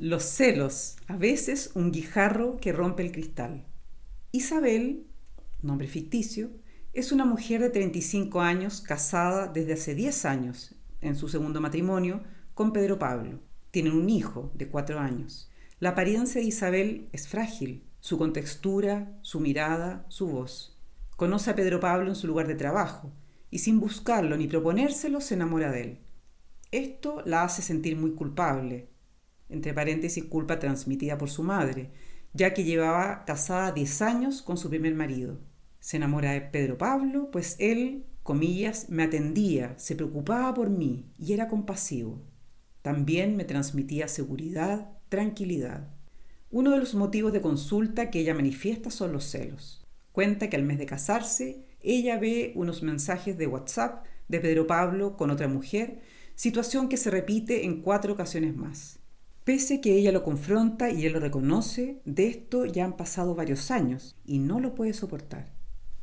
Los celos, a veces un guijarro que rompe el cristal. Isabel, nombre ficticio, es una mujer de 35 años casada desde hace 10 años, en su segundo matrimonio, con Pedro Pablo. Tienen un hijo de 4 años. La apariencia de Isabel es frágil, su contextura, su mirada, su voz. Conoce a Pedro Pablo en su lugar de trabajo y sin buscarlo ni proponérselo se enamora de él. Esto la hace sentir muy culpable, entre paréntesis culpa transmitida por su madre, ya que llevaba casada 10 años con su primer marido. Se enamora de Pedro Pablo, pues él, comillas, me atendía, se preocupaba por mí y era compasivo. También me transmitía seguridad, tranquilidad. Uno de los motivos de consulta que ella manifiesta son los celos. Cuenta que al mes de casarse, ella ve unos mensajes de WhatsApp de Pedro Pablo con otra mujer, situación que se repite en cuatro ocasiones más. Pese que ella lo confronta y él lo reconoce, de esto ya han pasado varios años y no lo puede soportar.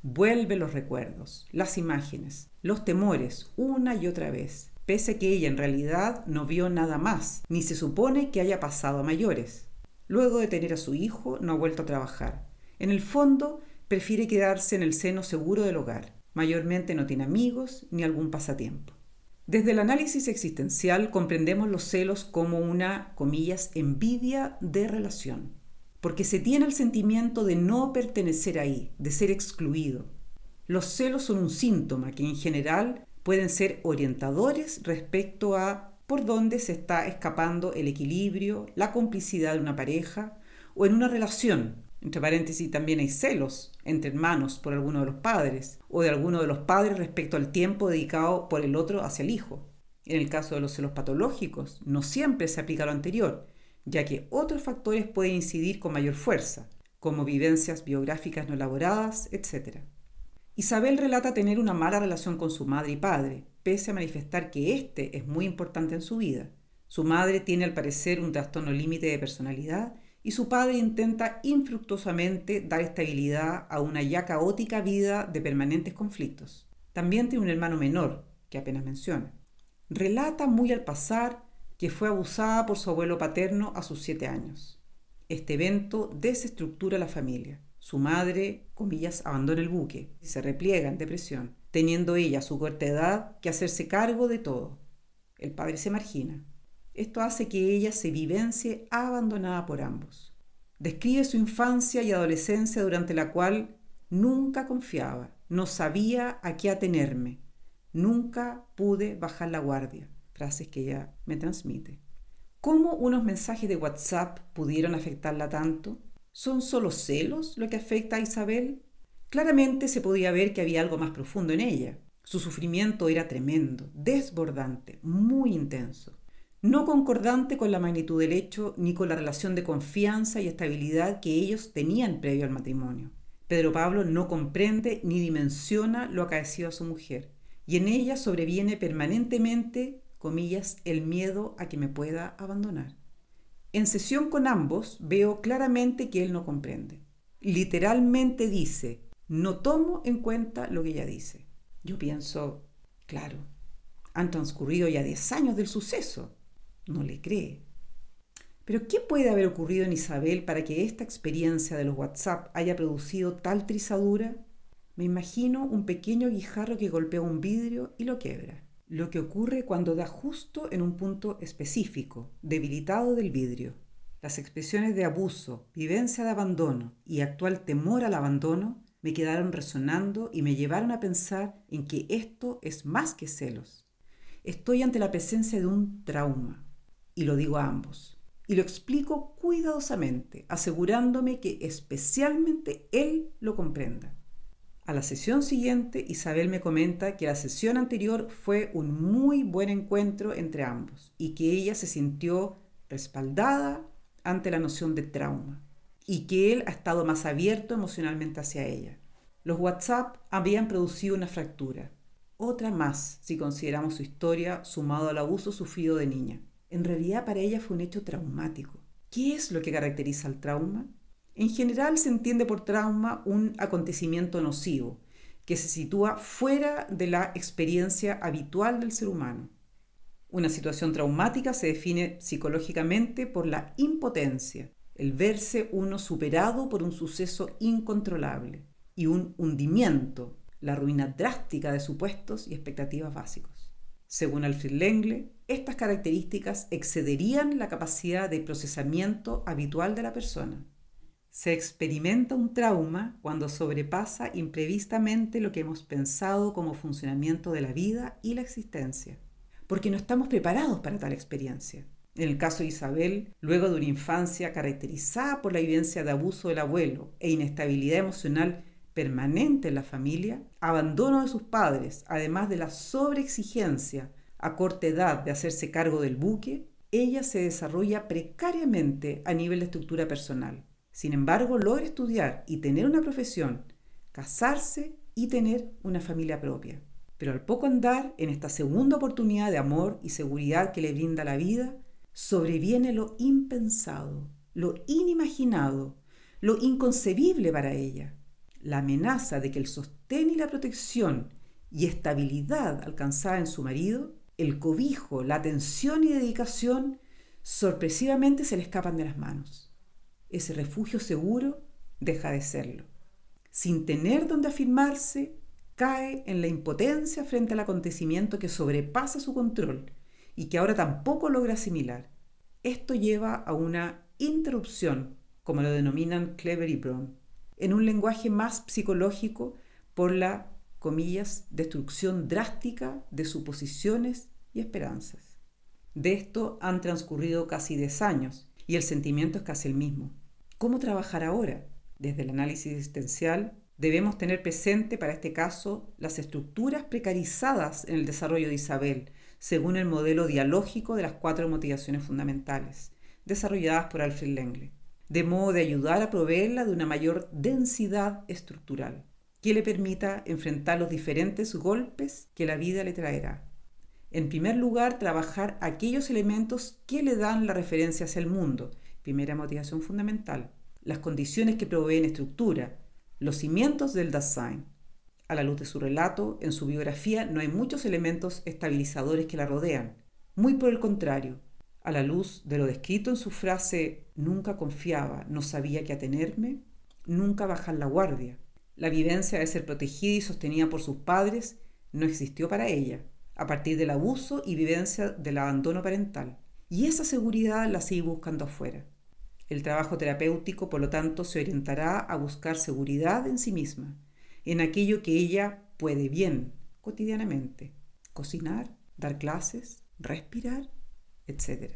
Vuelve los recuerdos, las imágenes, los temores una y otra vez, pese que ella en realidad no vio nada más, ni se supone que haya pasado a mayores. Luego de tener a su hijo, no ha vuelto a trabajar. En el fondo, prefiere quedarse en el seno seguro del hogar. Mayormente no tiene amigos ni algún pasatiempo. Desde el análisis existencial comprendemos los celos como una, comillas, envidia de relación, porque se tiene el sentimiento de no pertenecer ahí, de ser excluido. Los celos son un síntoma que en general pueden ser orientadores respecto a por dónde se está escapando el equilibrio, la complicidad de una pareja o en una relación entre paréntesis, también hay celos entre hermanos por alguno de los padres o de alguno de los padres respecto al tiempo dedicado por el otro hacia el hijo. En el caso de los celos patológicos, no siempre se aplica lo anterior, ya que otros factores pueden incidir con mayor fuerza, como vivencias biográficas no elaboradas, etc. Isabel relata tener una mala relación con su madre y padre, pese a manifestar que este es muy importante en su vida. Su madre tiene al parecer un trastorno límite de personalidad y su padre intenta infructuosamente dar estabilidad a una ya caótica vida de permanentes conflictos. También tiene un hermano menor, que apenas menciona. Relata muy al pasar que fue abusada por su abuelo paterno a sus siete años. Este evento desestructura la familia. Su madre, comillas, abandona el buque y se repliega en depresión, teniendo ella a su corta edad que hacerse cargo de todo. El padre se margina. Esto hace que ella se vivencie abandonada por ambos. Describe su infancia y adolescencia durante la cual nunca confiaba, no sabía a qué atenerme, nunca pude bajar la guardia, frases que ella me transmite. ¿Cómo unos mensajes de WhatsApp pudieron afectarla tanto? ¿Son solo celos lo que afecta a Isabel? Claramente se podía ver que había algo más profundo en ella. Su sufrimiento era tremendo, desbordante, muy intenso no concordante con la magnitud del hecho ni con la relación de confianza y estabilidad que ellos tenían previo al matrimonio. Pedro Pablo no comprende ni dimensiona lo acaecido a su mujer, y en ella sobreviene permanentemente, comillas, el miedo a que me pueda abandonar. En sesión con ambos veo claramente que él no comprende. Literalmente dice, no tomo en cuenta lo que ella dice. Yo pienso, claro, han transcurrido ya 10 años del suceso no le cree. Pero ¿qué puede haber ocurrido en Isabel para que esta experiencia de los WhatsApp haya producido tal trizadura? Me imagino un pequeño guijarro que golpea un vidrio y lo quiebra. Lo que ocurre cuando da justo en un punto específico, debilitado del vidrio. Las expresiones de abuso, vivencia de abandono y actual temor al abandono me quedaron resonando y me llevaron a pensar en que esto es más que celos. Estoy ante la presencia de un trauma, y lo digo a ambos. Y lo explico cuidadosamente, asegurándome que especialmente él lo comprenda. A la sesión siguiente, Isabel me comenta que la sesión anterior fue un muy buen encuentro entre ambos y que ella se sintió respaldada ante la noción de trauma y que él ha estado más abierto emocionalmente hacia ella. Los WhatsApp habían producido una fractura, otra más si consideramos su historia sumado al abuso sufrido de niña en realidad para ella fue un hecho traumático. ¿Qué es lo que caracteriza al trauma? En general se entiende por trauma un acontecimiento nocivo que se sitúa fuera de la experiencia habitual del ser humano. Una situación traumática se define psicológicamente por la impotencia, el verse uno superado por un suceso incontrolable y un hundimiento, la ruina drástica de supuestos y expectativas básicos. Según Alfred Lengle, estas características excederían la capacidad de procesamiento habitual de la persona. Se experimenta un trauma cuando sobrepasa imprevistamente lo que hemos pensado como funcionamiento de la vida y la existencia, porque no estamos preparados para tal experiencia. En el caso de Isabel, luego de una infancia caracterizada por la evidencia de abuso del abuelo e inestabilidad emocional permanente en la familia, abandono de sus padres, además de la sobreexigencia a corta edad de hacerse cargo del buque, ella se desarrolla precariamente a nivel de estructura personal. Sin embargo, logra estudiar y tener una profesión, casarse y tener una familia propia. Pero al poco andar, en esta segunda oportunidad de amor y seguridad que le brinda la vida, sobreviene lo impensado, lo inimaginado, lo inconcebible para ella, la amenaza de que el sostén y la protección y estabilidad alcanzada en su marido, el cobijo, la atención y dedicación, sorpresivamente se le escapan de las manos. Ese refugio seguro deja de serlo. Sin tener donde afirmarse, cae en la impotencia frente al acontecimiento que sobrepasa su control y que ahora tampoco logra asimilar. Esto lleva a una interrupción, como lo denominan Clever y Brown, en un lenguaje más psicológico por la, comillas, destrucción drástica de suposiciones y esperanzas. De esto han transcurrido casi 10 años y el sentimiento es casi el mismo. ¿Cómo trabajar ahora? Desde el análisis existencial debemos tener presente para este caso las estructuras precarizadas en el desarrollo de Isabel, según el modelo dialógico de las cuatro motivaciones fundamentales, desarrolladas por Alfred Lengle de modo de ayudar a proveerla de una mayor densidad estructural, que le permita enfrentar los diferentes golpes que la vida le traerá. En primer lugar, trabajar aquellos elementos que le dan la referencia hacia el mundo, primera motivación fundamental, las condiciones que proveen estructura, los cimientos del Dasein. A la luz de su relato, en su biografía no hay muchos elementos estabilizadores que la rodean. Muy por el contrario, a la luz de lo descrito en su frase nunca confiaba, no sabía qué atenerme, nunca bajar la guardia. La vivencia de ser protegida y sostenida por sus padres no existió para ella, a partir del abuso y vivencia del abandono parental. Y esa seguridad la sigue buscando afuera. El trabajo terapéutico, por lo tanto, se orientará a buscar seguridad en sí misma, en aquello que ella puede bien cotidianamente. Cocinar, dar clases, respirar etc.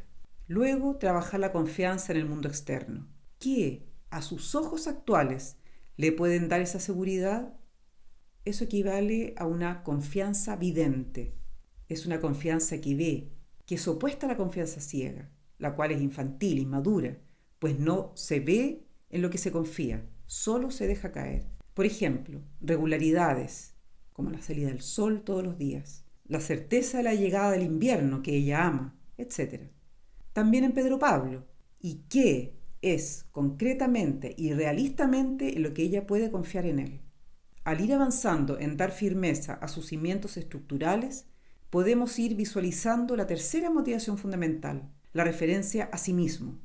Luego, trabajar la confianza en el mundo externo. ¿Qué, a sus ojos actuales, le pueden dar esa seguridad? Eso equivale a una confianza vidente. Es una confianza que ve, que es opuesta a la confianza ciega, la cual es infantil, inmadura, pues no se ve en lo que se confía, solo se deja caer. Por ejemplo, regularidades, como la salida del sol todos los días, la certeza de la llegada del invierno que ella ama, etc. También en Pedro Pablo. ¿Y qué es concretamente y realistamente en lo que ella puede confiar en él? Al ir avanzando en dar firmeza a sus cimientos estructurales, podemos ir visualizando la tercera motivación fundamental, la referencia a sí mismo.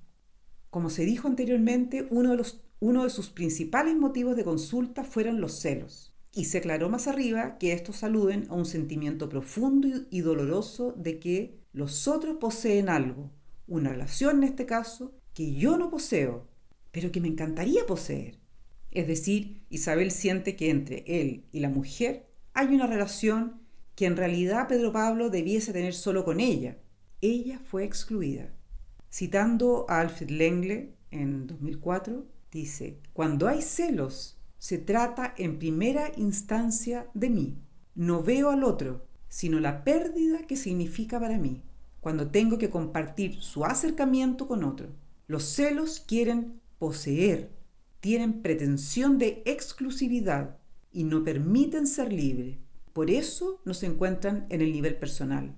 Como se dijo anteriormente, uno de, uno de sus principales motivos de consulta fueron los celos y se aclaró más arriba que estos aluden a un sentimiento profundo y doloroso de que los otros poseen algo, una relación en este caso, que yo no poseo, pero que me encantaría poseer. Es decir, Isabel siente que entre él y la mujer hay una relación que en realidad Pedro Pablo debiese tener solo con ella. Ella fue excluida. Citando a Alfred Lengle en 2004, dice, cuando hay celos se trata en primera instancia de mí. No veo al otro, sino la pérdida que significa para mí cuando tengo que compartir su acercamiento con otro. Los celos quieren poseer, tienen pretensión de exclusividad y no permiten ser libre. Por eso no se encuentran en el nivel personal.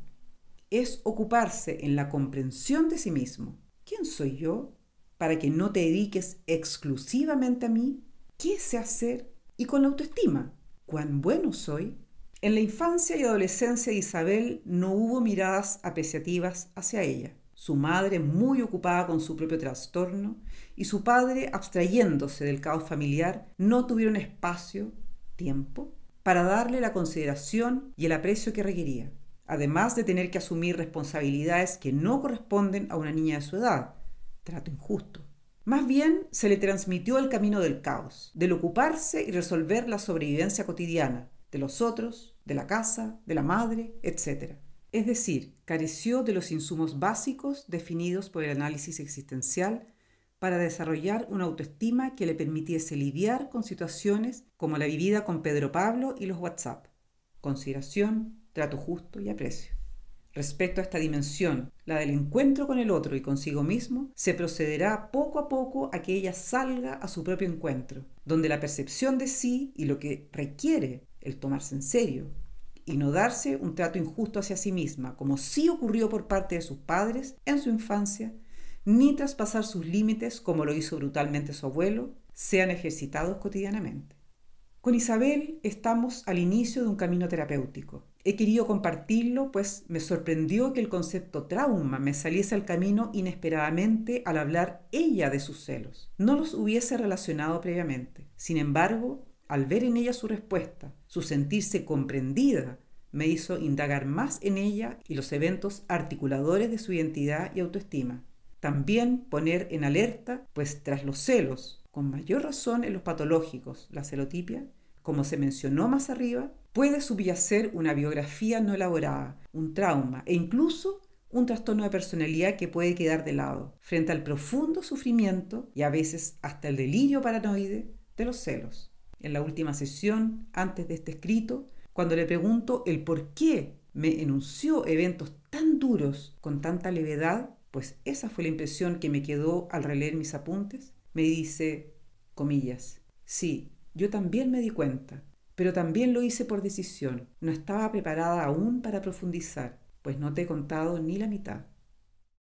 Es ocuparse en la comprensión de sí mismo. ¿Quién soy yo para que no te dediques exclusivamente a mí? ¿Qué sé hacer? Y con la autoestima, ¿cuán bueno soy? En la infancia y adolescencia de Isabel no hubo miradas apreciativas hacia ella. Su madre muy ocupada con su propio trastorno y su padre abstrayéndose del caos familiar no tuvieron espacio, tiempo, para darle la consideración y el aprecio que requería, además de tener que asumir responsabilidades que no corresponden a una niña de su edad, trato injusto. Más bien se le transmitió el camino del caos, del ocuparse y resolver la sobrevivencia cotidiana, de los otros, de la casa, de la madre, etc. Es decir, careció de los insumos básicos definidos por el análisis existencial para desarrollar una autoestima que le permitiese lidiar con situaciones como la vivida con Pedro Pablo y los WhatsApp. Consideración, trato justo y aprecio. Respecto a esta dimensión, la del encuentro con el otro y consigo mismo, se procederá poco a poco a que ella salga a su propio encuentro, donde la percepción de sí y lo que requiere el tomarse en serio y no darse un trato injusto hacia sí misma, como sí ocurrió por parte de sus padres en su infancia, ni traspasar sus límites, como lo hizo brutalmente su abuelo, sean ejercitados cotidianamente. Con Isabel estamos al inicio de un camino terapéutico. He querido compartirlo, pues me sorprendió que el concepto trauma me saliese al camino inesperadamente al hablar ella de sus celos. No los hubiese relacionado previamente. Sin embargo, al ver en ella su respuesta, su sentirse comprendida, me hizo indagar más en ella y los eventos articuladores de su identidad y autoestima. También poner en alerta, pues tras los celos, con mayor razón en los patológicos, la celotipia, como se mencionó más arriba, puede subyacer una biografía no elaborada, un trauma e incluso un trastorno de personalidad que puede quedar de lado frente al profundo sufrimiento y a veces hasta el delirio paranoide de los celos en la última sesión, antes de este escrito, cuando le pregunto el por qué me enunció eventos tan duros con tanta levedad, pues esa fue la impresión que me quedó al releer mis apuntes, me dice, comillas, sí, yo también me di cuenta, pero también lo hice por decisión, no estaba preparada aún para profundizar, pues no te he contado ni la mitad.